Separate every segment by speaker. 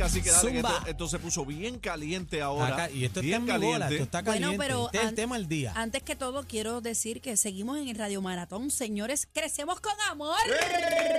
Speaker 1: El cacique. Dale, que
Speaker 2: Zumba.
Speaker 1: esto, esto se puso bien caliente ahora.
Speaker 2: Acá- y esto está
Speaker 1: bien
Speaker 2: en mi bola,
Speaker 1: caliente.
Speaker 2: esto está
Speaker 3: Bueno,
Speaker 2: caliente.
Speaker 3: pero
Speaker 2: este es el
Speaker 3: an-
Speaker 2: tema del día.
Speaker 3: Antes que todo, quiero decir que seguimos en el Radio Maratón. Señores, crecemos con amor.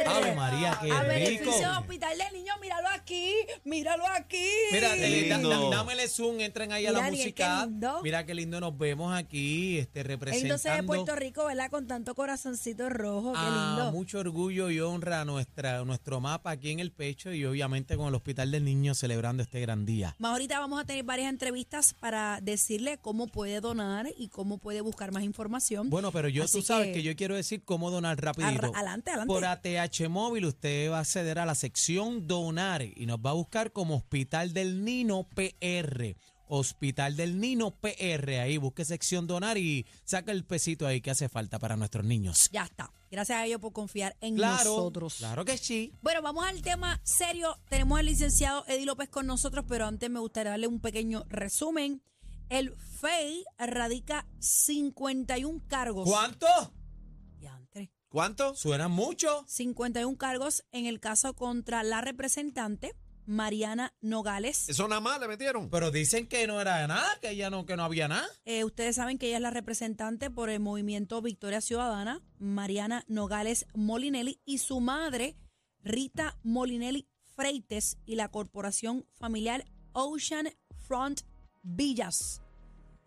Speaker 2: Ave María, qué
Speaker 3: A
Speaker 2: rico.
Speaker 3: beneficio Hospital del Niño, míralo aquí, míralo aquí.
Speaker 2: Mira, eh, da-
Speaker 1: lindo.
Speaker 2: da- dámele zoom, entren ahí a
Speaker 3: Mira,
Speaker 2: la
Speaker 3: Daniel,
Speaker 2: música.
Speaker 3: qué lindo.
Speaker 2: Mira qué lindo nos vemos aquí, este,
Speaker 3: El 12 de
Speaker 2: representando
Speaker 3: Puerto Rico, ¿verdad? Con tanto corazoncito rojo, qué
Speaker 2: a
Speaker 3: lindo.
Speaker 2: mucho orgullo y honra a nuestra, nuestro mapa aquí en el pecho y obviamente con el Hospital del Niño celebrando este gran día.
Speaker 3: Más ahorita vamos a tener varias entrevistas para decirle cómo puede donar y cómo puede buscar más información.
Speaker 2: Bueno, pero yo
Speaker 3: Así
Speaker 2: tú sabes
Speaker 3: que-
Speaker 2: que, yo quiero decir cómo donar rapidito.
Speaker 3: Adelante, adelante.
Speaker 2: Por ATH Móvil usted va a acceder a la sección donar y nos va a buscar como Hospital del Nino PR. Hospital del Nino PR. Ahí busque sección donar y saca el pesito ahí que hace falta para nuestros niños.
Speaker 3: Ya está. Gracias a ellos por confiar en
Speaker 2: Claro,
Speaker 3: nosotros.
Speaker 2: claro que sí.
Speaker 3: Bueno, vamos al tema serio. Tenemos al licenciado Eddie López con nosotros, pero antes me gustaría darle un pequeño resumen. El FEI radica 51 cargos.
Speaker 2: ¿Cuánto?
Speaker 1: ¿Cuánto?
Speaker 2: Suenan mucho.
Speaker 3: 51 cargos en el caso contra la representante Mariana Nogales.
Speaker 1: Eso nada más le metieron.
Speaker 2: Pero dicen que no era nada, que ya no, que no había nada.
Speaker 3: Eh, ustedes saben que ella es la representante por el movimiento Victoria Ciudadana, Mariana Nogales Molinelli, y su madre, Rita Molinelli Freites, y la corporación familiar Ocean Front Villas,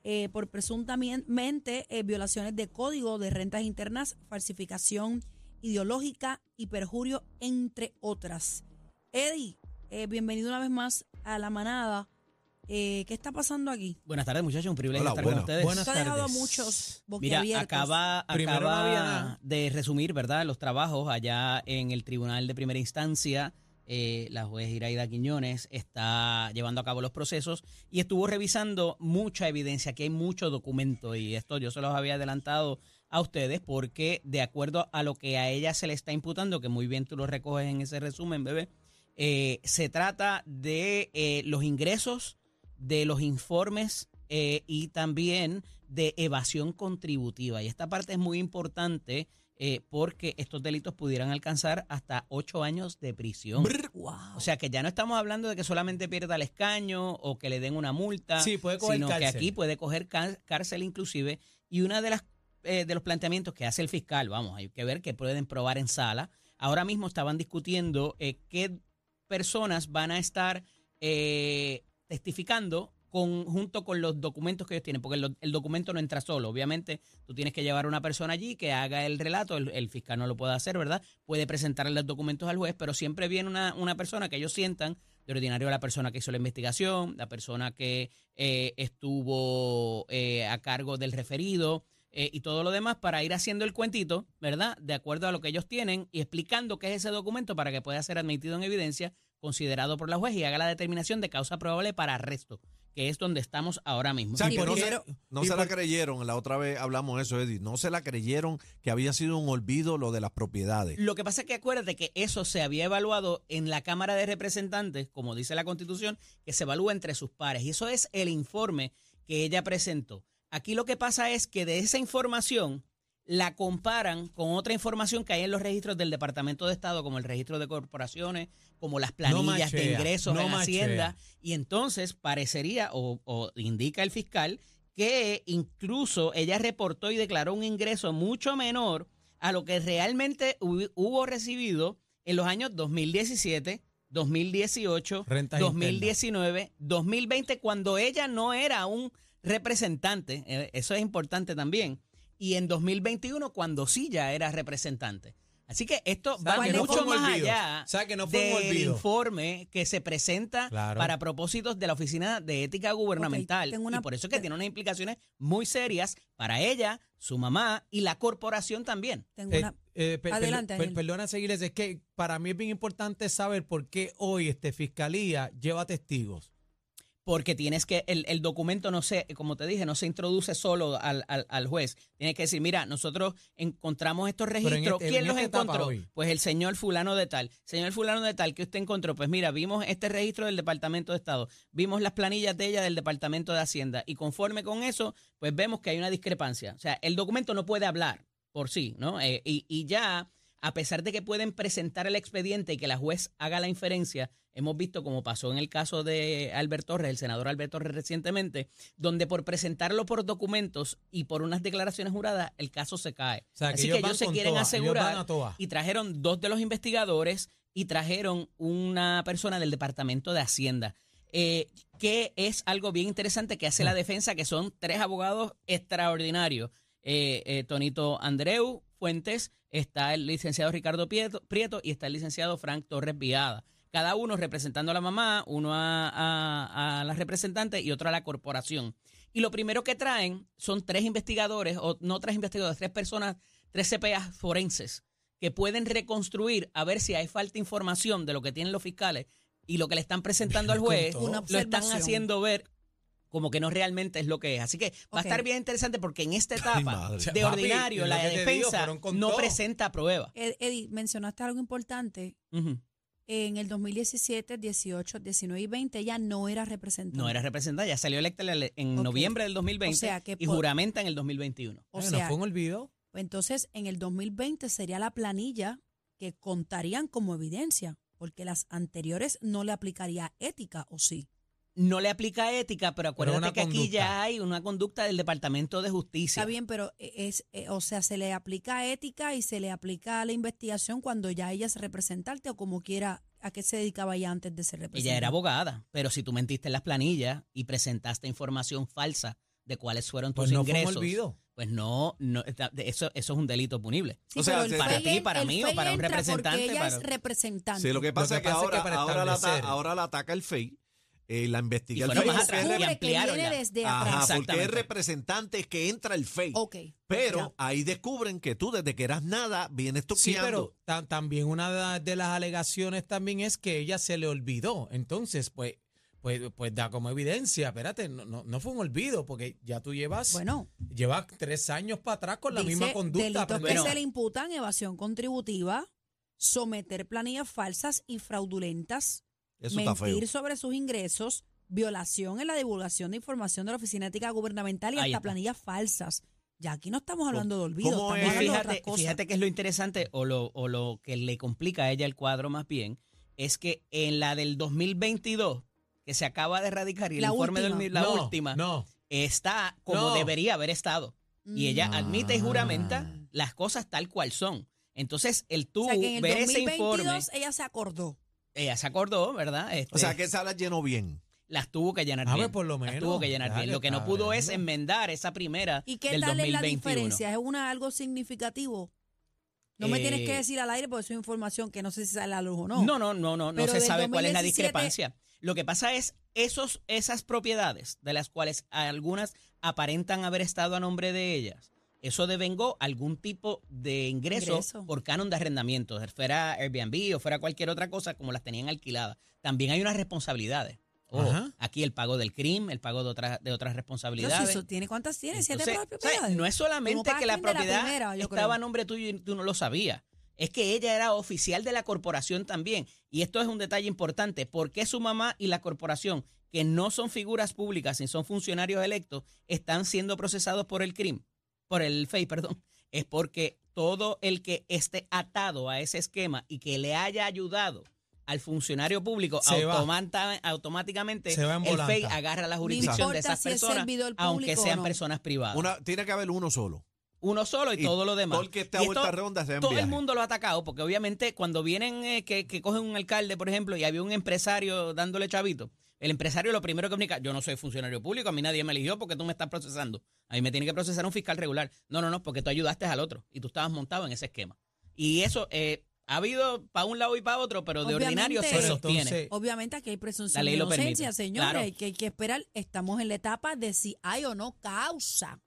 Speaker 3: eh, por presuntamente eh, violaciones de código de rentas internas, falsificación ideológica y perjurio, entre otras. Eddie, eh, bienvenido una vez más a la manada. Eh, ¿Qué está pasando aquí?
Speaker 4: Buenas tardes, muchachos. Un privilegio
Speaker 1: Hola,
Speaker 4: estar con ustedes.
Speaker 2: Buenas
Speaker 3: Esto ha dejado a
Speaker 2: tardes.
Speaker 3: muchos
Speaker 4: Mira, acaba, acaba de resumir, ¿verdad?, los trabajos allá en el Tribunal de Primera Instancia. Eh, la juez Iraida Quiñones está llevando a cabo los procesos y estuvo revisando mucha evidencia, que hay mucho documento y esto yo se los había adelantado a ustedes porque de acuerdo a lo que a ella se le está imputando, que muy bien tú lo recoges en ese resumen, bebé, eh, se trata de eh, los ingresos, de los informes eh, y también de evasión contributiva. Y esta parte es muy importante eh, porque estos delitos pudieran alcanzar hasta ocho años de prisión.
Speaker 3: Wow.
Speaker 4: O sea que ya no estamos hablando de que solamente pierda el escaño o que le den una multa,
Speaker 2: Sí, puede coger
Speaker 4: sino que aquí puede coger cá- cárcel inclusive. Y una de las eh, de los planteamientos que hace el fiscal, vamos, hay que ver que pueden probar en sala. Ahora mismo estaban discutiendo eh, qué personas van a estar eh, testificando con, junto con los documentos que ellos tienen, porque el, documento no entra solo. Obviamente, tú tienes que llevar a una persona allí que haga el relato, el, fiscal no lo puede hacer, ¿verdad? Puede presentarle los documentos al juez, pero siempre viene una, una persona que ellos sientan, de ordinario la persona que hizo la investigación, la persona que eh, estuvo eh, a cargo del referido, eh, y todo lo demás para ir haciendo el cuentito, ¿verdad? De acuerdo a lo que ellos tienen y explicando qué es ese documento para que pueda ser admitido en evidencia, considerado por la juez y haga la determinación de causa probable para arresto, que es donde estamos ahora mismo.
Speaker 1: O sea,
Speaker 2: ¿Y
Speaker 1: que
Speaker 2: por
Speaker 1: no, se, no
Speaker 2: ¿Y
Speaker 1: se la creyeron. La otra vez hablamos de eso, Eddie. No se la creyeron que había sido un olvido lo de las propiedades.
Speaker 4: Lo que pasa es que acuérdate que eso se había evaluado en la Cámara de Representantes, como dice la Constitución, que se evalúa entre sus pares. Y eso es el informe que ella presentó. Aquí lo que pasa es que de esa información la comparan con otra información que hay en los registros del Departamento de Estado, como el registro de corporaciones, como las planillas de
Speaker 2: machea,
Speaker 4: ingresos
Speaker 2: no
Speaker 4: en
Speaker 2: machea.
Speaker 4: Hacienda. Y entonces parecería, o, o indica el fiscal, que incluso ella reportó y declaró un ingreso mucho menor a lo que realmente hubo recibido en los años 2017, 2018,
Speaker 2: Rentas
Speaker 4: 2019, 2020, cuando ella no era un representante, eh, eso es importante también, y en 2021 cuando sí ya era representante. Así que esto
Speaker 2: sea,
Speaker 4: va
Speaker 3: que
Speaker 4: mucho más
Speaker 2: olvido.
Speaker 4: allá
Speaker 2: O sea, que no fue un
Speaker 4: del
Speaker 2: olvido.
Speaker 4: informe que se presenta
Speaker 2: Claro.
Speaker 4: para propósitos de la Oficina de Ética Gubernamental.
Speaker 3: tengo una-
Speaker 4: y por eso es que tiene unas implicaciones muy serias para ella, su mamá y la corporación también.
Speaker 3: Tengo
Speaker 2: Eh,
Speaker 3: una-
Speaker 2: eh, per-
Speaker 3: Adelante,
Speaker 2: per-
Speaker 3: Ángel.
Speaker 2: perdona seguirles, es que para mí es bien importante saber por qué hoy este fiscalía lleva testigos.
Speaker 4: Porque tienes que, el, el documento no se, como te dije, no se introduce solo al, al, al juez. Tienes que decir, mira, nosotros encontramos estos
Speaker 2: en
Speaker 4: registros.
Speaker 2: este-
Speaker 4: ¿Quién
Speaker 2: en
Speaker 4: los encontró? Pues el señor fulano de tal. Señor fulano de tal, que usted encontró? Pues mira, vimos este registro del Departamento de Estado, vimos las planillas de ella del Departamento de Hacienda y conforme con eso, pues vemos que hay una discrepancia. O sea, el documento no puede hablar por sí, ¿no? Eh, y, y ya, a pesar de que pueden presentar el expediente y que la juez haga la inferencia, hemos visto como pasó en el caso de Albert Torres, el senador Albert Torres recientemente, donde por presentarlo por documentos y por unas declaraciones juradas, el caso se cae.
Speaker 2: O sea, que
Speaker 4: Así
Speaker 2: ellos
Speaker 4: que ellos se quieren asegurar y trajeron dos de los investigadores y trajeron una persona del Departamento de Hacienda. eh, que es algo bien interesante que hace
Speaker 2: Mm.
Speaker 4: la defensa, que son tres abogados extraordinarios. Eh, eh, Tonito Andreu Fuentes, está el licenciado Ricardo Prieto, Prieto y está el licenciado Frank Torres Viada. Cada uno representando a la mamá, uno a, a- a la representante y otro a la corporación. Y lo primero que traen son tres investigadores, o no tres investigadores, tres personas, tres CPAs forenses, que pueden reconstruir a ver si hay falta de información de lo que tienen los fiscales y lo que le están presentando al juez, lo están haciendo ver como que no realmente es lo que es. Así que va a estar bien interesante porque en esta etapa de
Speaker 2: Papi,
Speaker 4: ordinario la
Speaker 2: digo,
Speaker 4: defensa no presenta prueba.
Speaker 3: Ed- Eddie, mencionaste algo importante. En el 2017, 18, 19 y 20 ella no era representante.
Speaker 4: No era representada, ya salió electa en noviembre del 2020
Speaker 3: O sea que
Speaker 4: y
Speaker 3: por-
Speaker 4: juramenta en el 2021.
Speaker 3: O sea,
Speaker 2: fue un olvido.
Speaker 3: entonces en el 2020 sería la planilla que contarían como evidencia, porque las anteriores no le aplicaría ética, ¿o sí?
Speaker 4: No le aplica ética, pero acuérdate que aquí ya hay una conducta del Departamento de Justicia.
Speaker 3: Está bien, pero es, eh, o sea, se le aplica ética y se le aplica la investigación cuando ya ella es representante o como quiera, ¿a qué se dedicaba ella antes de ser representante?
Speaker 4: Ella era abogada, pero si tú mentiste en las planillas y presentaste información falsa de cuáles fueron tus
Speaker 2: Pues no fue un
Speaker 4: ingresos,
Speaker 2: olvido.
Speaker 4: pues no, no está- eso, eso es un delito punible.
Speaker 3: Sí,
Speaker 1: O sea,
Speaker 4: para ti, para mí o para un representante,
Speaker 3: ella
Speaker 4: para-
Speaker 3: es representante.
Speaker 1: Sí, lo que pasa,
Speaker 2: que
Speaker 1: es que
Speaker 2: pasa es que
Speaker 1: ahora, la, ahora la ataca el FEI, eh, la investiga
Speaker 4: Y más atrás,
Speaker 1: porque es
Speaker 4: y
Speaker 3: que
Speaker 4: ampliaron
Speaker 3: viene
Speaker 4: ya.
Speaker 3: desde
Speaker 1: Ajá,
Speaker 3: atrás.
Speaker 1: porque es representante es que entra el FEI. Pero
Speaker 3: ya.
Speaker 1: ahí descubren que tú desde que eras nada vienes
Speaker 2: Sí,
Speaker 1: toqueando.
Speaker 2: pero ta- también una de las alegaciones también es que ella se le olvidó. Entonces, pues, pues, pues da como evidencia, espérate, no, no, no fue un olvido, porque ya tú llevas,
Speaker 3: Bueno,
Speaker 2: llevas tres años para atrás con la
Speaker 3: dice
Speaker 2: misma conducta.
Speaker 3: delitos que se le imputan evasión contributiva, someter planillas falsas y fraudulentas,
Speaker 1: Eso está feo.
Speaker 3: mentir sobre sus ingresos, violación en la divulgación de información de la Oficina Ética Gubernamental y
Speaker 4: Ahí
Speaker 3: hasta
Speaker 4: está.
Speaker 3: planillas falsas. Ya aquí no estamos hablando de olvido,
Speaker 1: cómo
Speaker 3: estamos hablando de
Speaker 4: fíjate,
Speaker 3: otras cosas.
Speaker 4: fíjate que es lo interesante o lo, o lo que le complica a ella el cuadro más bien, es que en la del 2022, que se acaba de erradicar y el
Speaker 3: La
Speaker 4: informe
Speaker 3: última.
Speaker 4: del la
Speaker 2: No,
Speaker 4: última,
Speaker 2: No,
Speaker 4: está como
Speaker 2: No.
Speaker 4: debería haber estado. Y ella
Speaker 3: Mm.
Speaker 4: admite y juramenta
Speaker 1: Ah.
Speaker 4: las cosas tal cual son. Entonces, el tú
Speaker 3: o sea que en el
Speaker 4: ver ese
Speaker 3: 2022
Speaker 4: informe,
Speaker 3: ella se acordó.
Speaker 4: Ella se acordó, ¿verdad? Este,
Speaker 1: O sea, que esa la llenó bien.
Speaker 4: las tuvo que llenar
Speaker 2: A
Speaker 4: bien.
Speaker 2: ver, por lo
Speaker 4: Las
Speaker 2: menos,
Speaker 4: tuvo que llenar bien. Lo que no pudo es enmendar esa primera
Speaker 3: ¿Y qué
Speaker 4: del
Speaker 3: tal es la
Speaker 4: 2021.
Speaker 3: diferencia? ¿Es una algo significativo? No me tienes que
Speaker 4: Eh,
Speaker 3: decir al aire porque es información que no sé si sale a la luz o no.
Speaker 4: No, no, no, no, no se sabe cuál es la
Speaker 3: 2017
Speaker 4: discrepancia. Lo que pasa es esos, esas propiedades de las cuales algunas aparentan haber estado a nombre de ellas. Eso devengó algún tipo de ingreso,
Speaker 3: Ingreso.
Speaker 4: por canon de arrendamiento, fuera Airbnb o fuera cualquier otra cosa como las tenían alquiladas. También hay unas responsabilidades. Aquí el pago del crimen, el pago de otras de otras
Speaker 3: Pero si
Speaker 4: responsabilidades.
Speaker 3: eso tiene cuántas tiene, siete propiedades.
Speaker 4: No es solamente que la propiedad
Speaker 3: primera,
Speaker 4: estaba
Speaker 3: creo.
Speaker 4: a nombre tuyo y tú no lo sabías. Es que ella era oficial de la corporación también. Y esto es un detalle importante. ¿Por qué su mamá y la corporación, que no son figuras públicas ni son funcionarios electos, están siendo procesados por el crimen? Por el FEI, perdón. Es porque todo el que esté atado a ese esquema y que le haya ayudado al funcionario público,
Speaker 2: Se va.
Speaker 4: automata- automáticamente
Speaker 2: Se va en
Speaker 4: el. FEI agarra la jurisdicción de esas
Speaker 3: si
Speaker 4: personas,
Speaker 3: servidor
Speaker 4: aunque sean
Speaker 3: no.
Speaker 4: personas privadas.
Speaker 1: Una, tiene que haber uno solo.
Speaker 4: Uno solo y,
Speaker 1: Y
Speaker 4: todo lo demás.
Speaker 1: todo el que esté a
Speaker 4: Y esto,
Speaker 1: vuelta redonda se va en
Speaker 4: Todo el
Speaker 1: viaje.
Speaker 4: mundo lo ha atacado, porque obviamente cuando vienen eh, que, que cogen un alcalde, por ejemplo, y había un empresario dándole chavito, el empresario lo primero que comunica, yo no soy funcionario público, a mí nadie me eligió porque tú me estás procesando. A mí me tiene que procesar un fiscal regular. No, no, no, porque tú ayudaste al otro y tú estabas montado en ese esquema. Y eso eh, ha habido para un lado y para otro, pero de
Speaker 3: Obviamente.
Speaker 4: ordinario se sostiene.
Speaker 2: entonces-
Speaker 3: Obviamente aquí hay
Speaker 4: La
Speaker 3: presunción
Speaker 4: ley
Speaker 3: de
Speaker 4: lo permite.
Speaker 3: inocencia, señores,
Speaker 4: Claro.
Speaker 3: y que hay que esperar. Estamos en la etapa de si hay o no causa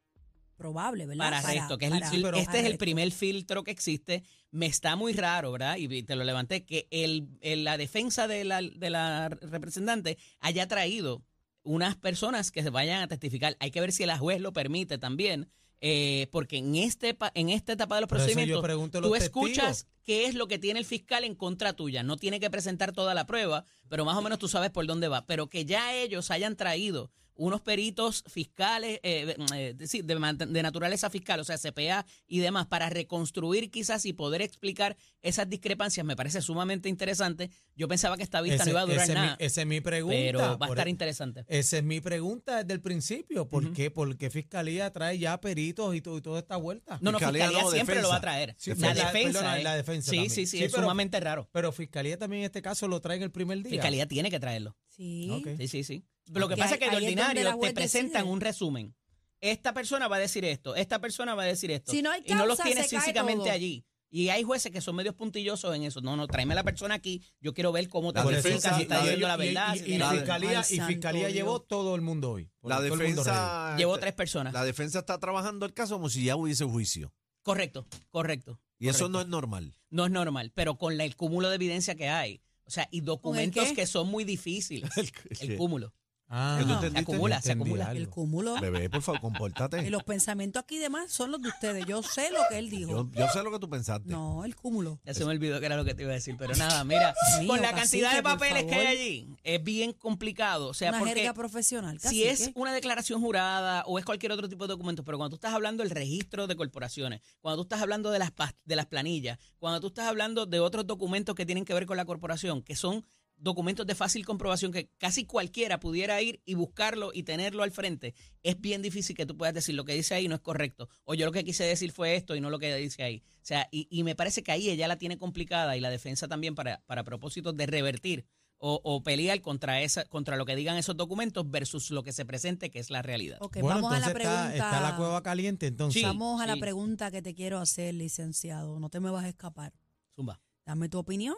Speaker 3: probable, ¿verdad?
Speaker 4: para arresto, que es el-
Speaker 3: para-
Speaker 4: el-
Speaker 3: para
Speaker 4: este es el primer filtro que existe. Me está muy raro, ¿verdad? Y te lo levanté, que el, el- la defensa de la, de la representante haya traído unas personas que se vayan a testificar. Hay que ver si la juez lo permite también, eh, porque en este pa- en esta etapa de los procedimientos tú
Speaker 2: los
Speaker 4: escuchas. Qué es lo que tiene el fiscal en contra tuya. No tiene que presentar toda la prueba, pero más o menos tú sabes por dónde va. Pero que ya ellos hayan traído unos peritos fiscales, eh, eh, sí, de, man- de naturaleza fiscal, o sea, CPA y demás, para reconstruir quizás y poder explicar esas discrepancias, me parece sumamente interesante. Yo pensaba que esta vista
Speaker 2: Ese-
Speaker 4: no iba a durar
Speaker 2: ese es mi-
Speaker 4: nada,
Speaker 2: esa es mi pregunta.
Speaker 4: pero va a estar
Speaker 2: e-
Speaker 4: interesante.
Speaker 2: Esa es mi pregunta desde el principio. ¿Por qué? ¿Por qué Fiscalía trae ya peritos y, to- y toda esta vuelta?
Speaker 4: No, no,
Speaker 1: Fiscalía
Speaker 4: Fiscalía
Speaker 1: no,
Speaker 4: siempre lo va a traer.
Speaker 2: Sí,
Speaker 4: la
Speaker 2: pero la-
Speaker 4: defensa.
Speaker 2: perdona,
Speaker 4: eh.
Speaker 2: la defensa
Speaker 4: Sí,
Speaker 2: también.
Speaker 4: sí, sí,
Speaker 2: Sí,
Speaker 4: es
Speaker 2: pero-
Speaker 4: sumamente raro.
Speaker 2: Pero Fiscalía también en este caso lo trae en el primer día.
Speaker 4: Fiscalía tiene que traerlo.
Speaker 3: Sí.
Speaker 4: Sí, sí, sí. Pero lo que pasa es que de ordinario te presentan
Speaker 3: decide.
Speaker 4: un resumen. Esta persona va a decir esto, esta persona va a decir esto.
Speaker 3: Si no hay
Speaker 4: y no los
Speaker 3: causa,
Speaker 4: tienes físicamente
Speaker 3: todo.
Speaker 4: allí. Y hay jueces que son medios puntillosos en eso. No, no, tráeme a la persona aquí. Yo quiero ver cómo te
Speaker 1: defensa-
Speaker 4: si está diciendo la verdad.
Speaker 2: y-
Speaker 1: la-
Speaker 2: Fiscalía, y Fiscalía llevó todo el mundo hoy.
Speaker 1: La defensa.
Speaker 4: Llevó tres personas.
Speaker 1: La defensa está trabajando el caso como si ya hubiese juicio.
Speaker 4: Correcto, correcto.
Speaker 1: Y eso
Speaker 4: correcto.
Speaker 1: no es normal.
Speaker 4: No es normal, pero con la- el cúmulo de evidencia que hay. O sea, y documentos que son muy difíciles. El cúmulo.
Speaker 2: Ah,
Speaker 1: ¿Qué tú
Speaker 4: Se acumula, se acumula.
Speaker 2: algo.
Speaker 3: El cúmulo.
Speaker 1: Bebé, por favor,
Speaker 3: Y
Speaker 1: compórtate.
Speaker 3: los pensamientos aquí demás son los de ustedes. Yo sé lo que él dijo.
Speaker 1: Yo, yo sé lo que tú pensaste.
Speaker 3: No, el cúmulo.
Speaker 4: Ya se me olvidó que era lo que te iba a decir, pero nada, mira,
Speaker 3: Mío,
Speaker 4: con la
Speaker 3: cacique,
Speaker 4: cantidad de papeles que hay allí, es bien complicado. O sea,
Speaker 3: Una
Speaker 4: porque
Speaker 3: jerga profesional.
Speaker 4: si es una declaración jurada o es cualquier otro tipo de documento, pero cuando tú estás hablando del registro de corporaciones, cuando tú estás hablando de las, de las planillas, cuando tú estás hablando de otros documentos que tienen que ver con la corporación, que son documentos de fácil comprobación que casi cualquiera pudiera ir y buscarlo y tenerlo al frente, es bien difícil que tú puedas decir lo que dice ahí no es correcto. O yo lo que quise decir fue esto y no lo que dice ahí. O sea, y, y me parece que ahí ella la tiene complicada y la defensa también para, para propósitos de revertir o, o pelear contra esa, contra lo que digan esos documentos versus lo que se presente, que es la realidad.
Speaker 3: Ok,
Speaker 2: Bueno,
Speaker 3: vamos a la
Speaker 2: entonces
Speaker 3: pregunta.
Speaker 2: está, está la cueva caliente, entonces.
Speaker 4: Sí.
Speaker 3: Vamos a la pregunta que te quiero hacer, licenciado. No te me vas a escapar.
Speaker 4: Zumba.
Speaker 3: Dame tu opinión.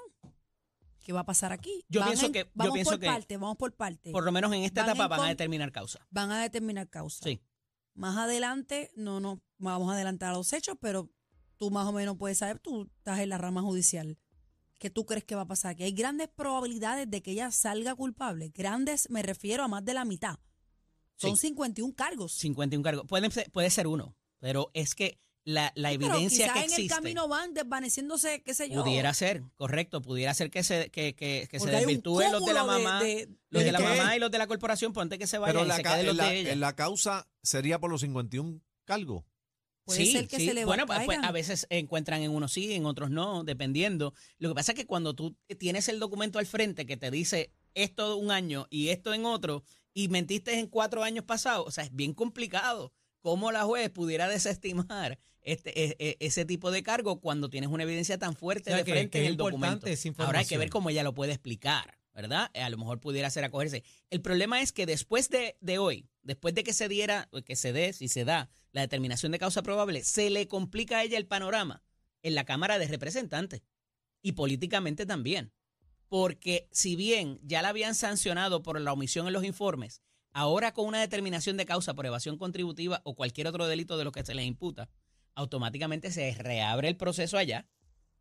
Speaker 3: ¿Qué va a pasar aquí?
Speaker 4: Yo
Speaker 3: Van
Speaker 4: pienso
Speaker 3: en-
Speaker 4: que- yo
Speaker 3: Vamos
Speaker 4: pienso
Speaker 3: por
Speaker 4: que-
Speaker 3: parte, vamos por parte.
Speaker 4: Por lo menos en esta
Speaker 3: Van
Speaker 4: etapa van a determinar causa.
Speaker 3: Van a determinar causa.
Speaker 4: Sí.
Speaker 3: Más adelante, no, no, vamos a adelantar a los hechos, pero tú más o menos puedes saber, tú estás en la rama judicial. ¿Qué tú crees que va a pasar? Que hay grandes probabilidades de que ella salga culpable. Grandes, me refiero a más de la mitad. Son
Speaker 4: Sí.
Speaker 3: 51 cargos.
Speaker 4: 51 cargos. Puede ser, puede ser uno, pero es que la, la evidencia que
Speaker 3: en el
Speaker 4: existe
Speaker 3: camino van desvaneciéndose, qué sé yo.
Speaker 4: pudiera ser, correcto, pudiera ser que se, que, que, que se desvirtúen los de la
Speaker 3: de-
Speaker 4: mamá,
Speaker 3: de-
Speaker 4: los de
Speaker 2: ¿De
Speaker 4: la
Speaker 2: qué?
Speaker 4: mamá y los de la corporación, ponte que se vayan
Speaker 1: Pero
Speaker 4: y
Speaker 1: la,
Speaker 4: se
Speaker 1: ca-
Speaker 4: queden los
Speaker 1: en la-
Speaker 4: de ella.
Speaker 1: en la causa sería por los 51 cargos.
Speaker 3: Puede
Speaker 4: sí,
Speaker 3: ser que
Speaker 4: sí.
Speaker 3: se le
Speaker 4: bueno, pues, pues, a veces encuentran en unos sí, en otros no, dependiendo. Lo que pasa es que cuando tú tienes el documento al frente que te dice esto un año y esto en otro, y mentiste en cuatro años pasados, o sea, es bien complicado cómo la juez pudiera desestimar este, e- e- ese tipo de cargo cuando tienes una evidencia tan fuerte
Speaker 2: O sea,
Speaker 4: de frente
Speaker 2: que
Speaker 4: en el documento. Ahora hay que ver cómo ella lo puede explicar, ¿verdad? A lo mejor pudiera ser acogerse. El problema es que después de, de hoy, después de que se diera, que se dé, si se da la determinación de causa probable, se le complica a ella el panorama en la Cámara de Representantes y políticamente también. Porque si bien ya la habían sancionado por la omisión en los informes, ahora con una determinación de causa por evasión contributiva o cualquier otro delito de los que se les imputa, automáticamente se reabre el proceso allá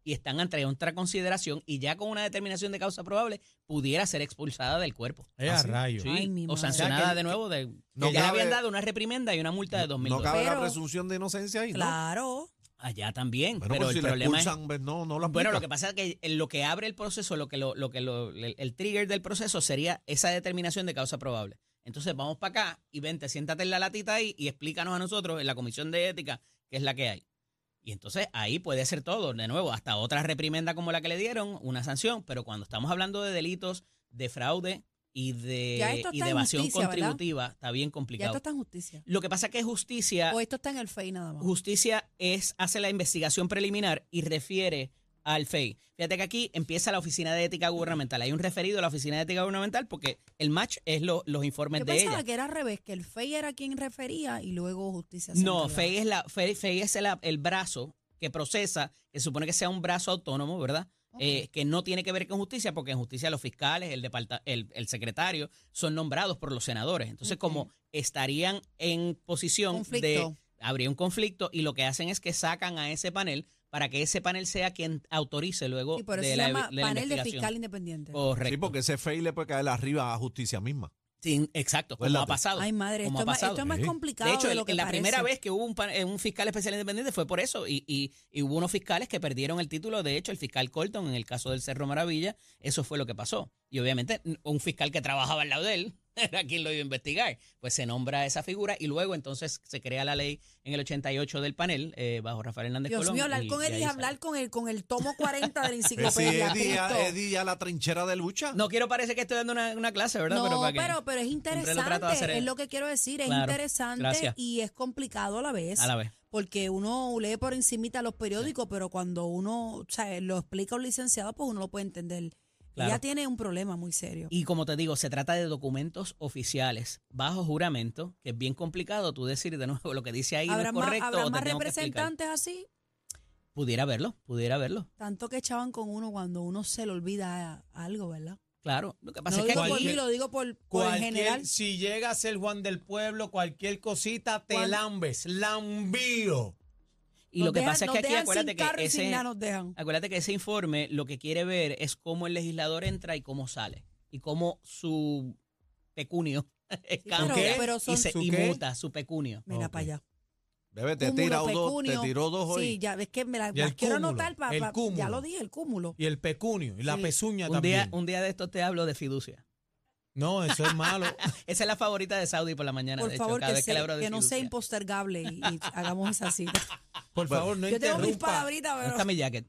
Speaker 4: y están ante otra consideración y ya con una determinación de causa probable pudiera ser expulsada del cuerpo.
Speaker 2: Eh, a rayos.
Speaker 4: Sí,
Speaker 3: Ay,
Speaker 4: o sancionada
Speaker 2: O sea, que-
Speaker 4: de nuevo. De,
Speaker 1: no
Speaker 4: que ya
Speaker 1: cabe-
Speaker 4: habían dado una reprimenda y una multa de dos mil
Speaker 1: No cabe la
Speaker 3: Pero-
Speaker 1: presunción de inocencia ahí, ¿no?
Speaker 3: Claro.
Speaker 4: Allá también.
Speaker 1: Bueno,
Speaker 4: pero
Speaker 1: pues
Speaker 4: el
Speaker 1: si la
Speaker 4: problema es
Speaker 1: expulsan, pues, no, no la
Speaker 4: Bueno, lo que pasa es que en lo que abre el proceso, lo que lo, lo que lo, el, el trigger del proceso sería esa determinación de causa probable. Entonces vamos para acá y vente, siéntate en la latita ahí y explícanos a nosotros en la comisión de ética qué es la que hay. Y entonces ahí puede ser todo, de nuevo, hasta otra reprimenda como la que le dieron, una sanción, pero cuando estamos hablando de delitos de fraude y
Speaker 3: Ya
Speaker 4: de, y de evasión
Speaker 3: justicia, ¿verdad?
Speaker 4: contributiva, está bien
Speaker 3: Ya
Speaker 4: complicado.
Speaker 3: esto está en justicia.
Speaker 4: Lo que pasa es que justicia
Speaker 3: O esto está en el FEI nada más.
Speaker 4: Justicia es hace la investigación preliminar y refiere al FEI. Fíjate que aquí empieza la Oficina de Ética Gubernamental. Hay un referido a la Oficina de Ética Gubernamental porque el match es lo- los informes
Speaker 3: Yo
Speaker 4: de
Speaker 3: pensaba
Speaker 4: ella.
Speaker 3: que era al revés, que el FEI era quien refería y luego justicia.
Speaker 4: No. FEI es, la, FEI, FEI es el, el brazo que procesa, que se supone que sea un brazo autónomo, ¿verdad? Eh, que no tiene que ver con justicia, porque en justicia los fiscales, el, el, el secretario, son nombrados por los senadores. Entonces,
Speaker 3: Ok.
Speaker 4: como estarían en posición
Speaker 3: Conflicto.
Speaker 4: de... Habría un conflicto y lo que hacen es que sacan a ese panel para que ese panel sea quien autorice luego
Speaker 3: Sí, por eso
Speaker 4: de
Speaker 3: se
Speaker 4: la,
Speaker 3: llama
Speaker 4: de la
Speaker 3: panel de fiscal independiente.
Speaker 4: Correcto.
Speaker 1: Sí, porque ese FEI le puede caer arriba a justicia misma.
Speaker 4: Sí, exacto, como ha pasado.
Speaker 3: Ay, madre, esto,
Speaker 4: ha
Speaker 3: es más,
Speaker 4: pasado.
Speaker 3: esto es más
Speaker 1: Sí.
Speaker 3: complicado
Speaker 4: De
Speaker 3: de,
Speaker 4: hecho,
Speaker 3: lo
Speaker 4: el-
Speaker 3: que
Speaker 4: la
Speaker 3: parece.
Speaker 4: primera vez que hubo un, eh, un fiscal especial independiente fue por eso. Y, y- y hubo unos fiscales que perdieron el título. De hecho, el fiscal Colton, en el caso del Cerro Maravilla, eso fue lo que pasó. Y obviamente, un fiscal que trabajaba al lado de él era quien lo iba a investigar. Pues se nombra esa figura y luego entonces se crea la ley en el 88 del panel eh, bajo Rafael Hernández
Speaker 3: Dios
Speaker 4: Colón.
Speaker 3: mío, hablar
Speaker 4: y-
Speaker 3: con él y
Speaker 4: sale.
Speaker 3: hablar con el, con el tomo 40 de la
Speaker 1: Eh, sí,
Speaker 3: enciclopedia.
Speaker 1: Eddie, la trinchera de lucha.
Speaker 4: No quiero parecer que estoy dando una, una clase, ¿verdad?
Speaker 3: No,
Speaker 4: pero,
Speaker 3: pero,
Speaker 4: para
Speaker 3: pero, es
Speaker 4: lo
Speaker 3: interesante, es lo que quiero decir, es
Speaker 4: Claro,
Speaker 3: interesante
Speaker 4: gracias.
Speaker 3: y es complicado a la vez.
Speaker 4: a la vez.
Speaker 3: Porque uno lee por encimita los periódicos, pero cuando uno o sea, lo explica a un licenciado, pues uno lo puede entender.
Speaker 4: Claro.
Speaker 3: Ella tiene un problema muy serio.
Speaker 4: Y como te digo, se trata de documentos oficiales bajo juramento, que es bien complicado tú decir de nuevo lo que dice ahí no es
Speaker 3: ¿Habrá más,
Speaker 4: correcto
Speaker 3: habrá
Speaker 4: o te
Speaker 3: más
Speaker 4: tengo que explicar.
Speaker 3: representantes así?
Speaker 4: Pudiera verlo, pudiera verlo.
Speaker 3: Tanto que echaban con uno cuando uno se le olvida algo, ¿verdad?
Speaker 4: Claro. Lo que
Speaker 3: No
Speaker 4: pasa
Speaker 3: lo
Speaker 4: es que
Speaker 3: digo por mí, lo digo por, por en general.
Speaker 2: si llega a ser Juan del Pueblo, cualquier cosita te
Speaker 3: Juan-
Speaker 2: lambes, lambío.
Speaker 4: Y
Speaker 3: Nos
Speaker 4: lo que
Speaker 3: dejan-
Speaker 4: pasa es que aquí acuérdate que ese acuérdate que ese informe lo que quiere ver es cómo el legislador entra y cómo sale y cómo su pecunio cambia
Speaker 3: pero- pero son-
Speaker 4: y se
Speaker 2: ¿Su
Speaker 4: y
Speaker 2: qué?
Speaker 4: muta su pecunio.
Speaker 3: Mira para allá.
Speaker 1: Bebé, te,
Speaker 3: Cúmulo,
Speaker 1: tira dos, te tiró dos hoy.
Speaker 3: Sí, ya ves que me la- las quiero
Speaker 2: cúmulo,
Speaker 3: anotar para.
Speaker 2: el cúmulo.
Speaker 3: ya lo dije, el cúmulo.
Speaker 2: Y el pecunio, y la
Speaker 3: Sí.
Speaker 2: pezuña
Speaker 4: Un
Speaker 2: también.
Speaker 4: día, un día de estos te hablo de fiducia.
Speaker 2: No, eso es malo.
Speaker 4: Esa es la favorita de Saudi por la mañana,
Speaker 3: Por
Speaker 4: de hecho,
Speaker 3: favor,
Speaker 4: cada
Speaker 3: que,
Speaker 4: vez que
Speaker 3: se-
Speaker 4: le hablo de
Speaker 3: que no sea impostergable y, y hagamos esa cita.
Speaker 2: Por favor, no
Speaker 3: Yo tengo mis
Speaker 2: interrumpa.
Speaker 3: palabritas,
Speaker 4: ¿Dónde
Speaker 3: pero.
Speaker 4: está mi jacket?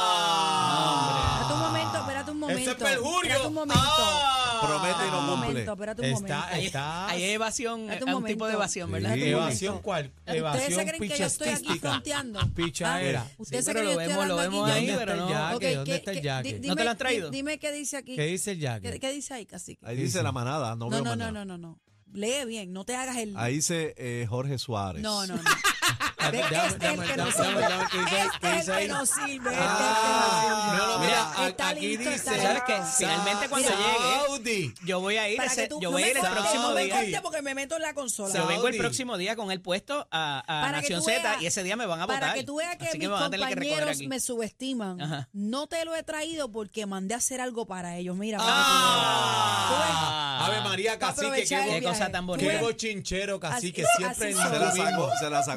Speaker 2: ¡Ah!
Speaker 3: Espérate un momento, espérate un momento.
Speaker 2: ¡Ese es perjurio!
Speaker 3: Espérate un momento.
Speaker 2: ¡Ah!
Speaker 1: Promete y no
Speaker 3: un
Speaker 1: cumple.
Speaker 3: momento, espérate un
Speaker 2: Está,
Speaker 3: momento.
Speaker 2: Está.
Speaker 4: hay evasión,
Speaker 3: Espérate un
Speaker 4: hay un tipo de evasión, ¿verdad?
Speaker 1: Sí.
Speaker 2: ¿Evasión cuál?
Speaker 3: ¿Ustedes
Speaker 2: Evasión
Speaker 3: se creen que yo estoy aquí
Speaker 2: pichestística.
Speaker 3: fronteando?
Speaker 2: Pichaera.
Speaker 3: Ah, ¿Ustedes
Speaker 4: Sí,
Speaker 3: se
Speaker 4: pero
Speaker 3: creen
Speaker 4: lo
Speaker 3: que yo estoy
Speaker 4: vemos- lo
Speaker 3: hablando
Speaker 4: vemos
Speaker 3: aquí?
Speaker 4: ahí,
Speaker 2: ¿Dónde
Speaker 4: pero
Speaker 2: está el
Speaker 4: no.
Speaker 2: jaque?
Speaker 3: Ok,
Speaker 2: ¿Dónde
Speaker 3: ¿qué-
Speaker 2: está el
Speaker 3: qué-
Speaker 2: jaque?
Speaker 4: ¿No te lo han traído?
Speaker 3: di- Dime qué dice aquí.
Speaker 2: ¿Qué dice el
Speaker 3: ¿Qué,
Speaker 2: jaque?
Speaker 3: qué dice ahí, cacique?
Speaker 1: Ahí dice la manada, no,
Speaker 3: No,
Speaker 1: veo
Speaker 3: no,
Speaker 1: más
Speaker 3: no,
Speaker 1: nada.
Speaker 3: no, no, no. Lee bien, no te hagas el.
Speaker 1: Ahí dice eh, Jorge Suárez.
Speaker 3: No, no, no.
Speaker 2: Déjame-
Speaker 3: Este es el
Speaker 2: déjame-
Speaker 3: que no sirve.
Speaker 2: ¿qué qué
Speaker 3: Este es el que no sirve. Este
Speaker 2: Ah, mira, aquí
Speaker 3: listo,
Speaker 2: dice.
Speaker 3: está
Speaker 4: ¿Sabes qué? Finalmente cuando llegue, yo voy a ir, yo voy a ir el próximo día.
Speaker 3: porque me meto en la consola.
Speaker 4: Yo vengo el próximo día con el puesto a, a
Speaker 3: Para que
Speaker 4: Nación
Speaker 3: tú
Speaker 4: Z
Speaker 3: veas-
Speaker 4: y ese día me van a votar.
Speaker 3: Para que tú veas que mis compañeros me subestiman. No te lo he traído porque mandé a hacer algo para ellos. Mira, para
Speaker 4: Ah.
Speaker 2: Ave María, cacique, qué,
Speaker 4: Qué cosa tan
Speaker 2: qué
Speaker 4: bonita.
Speaker 3: ves.
Speaker 2: bochinchero, cacique, siempre.
Speaker 1: Se la sacó, se la sacó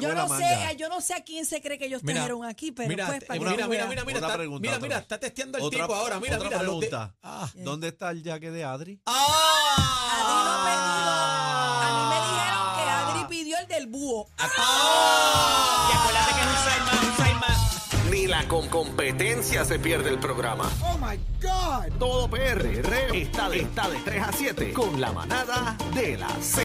Speaker 3: yo no sé, yo no sé a quién se cree que ellos
Speaker 2: Mira,
Speaker 3: trajeron aquí, pero
Speaker 2: mira,
Speaker 3: pues para
Speaker 2: eh,
Speaker 3: que
Speaker 2: mira,
Speaker 3: tú
Speaker 2: mira,
Speaker 3: veas.
Speaker 2: mira, mira,
Speaker 1: Otra
Speaker 2: está,
Speaker 1: pregunta,
Speaker 2: mira,
Speaker 1: otra.
Speaker 2: mira, está testeando el
Speaker 1: Otra-
Speaker 2: tipo ahora, mira,
Speaker 1: otra
Speaker 2: mira. los de-
Speaker 1: pregunta.
Speaker 2: Ah.
Speaker 1: ¿Dónde está el jaque de Adri?
Speaker 3: Adri no perdido. A mí me dijeron que Adri pidió el del búho.
Speaker 4: Y acuérdate que es un side más, un side más.
Speaker 5: Ni la con competencia se pierde el programa. Oh my God. Todo PR está de, está de 3 a 7 con la manada de la Z.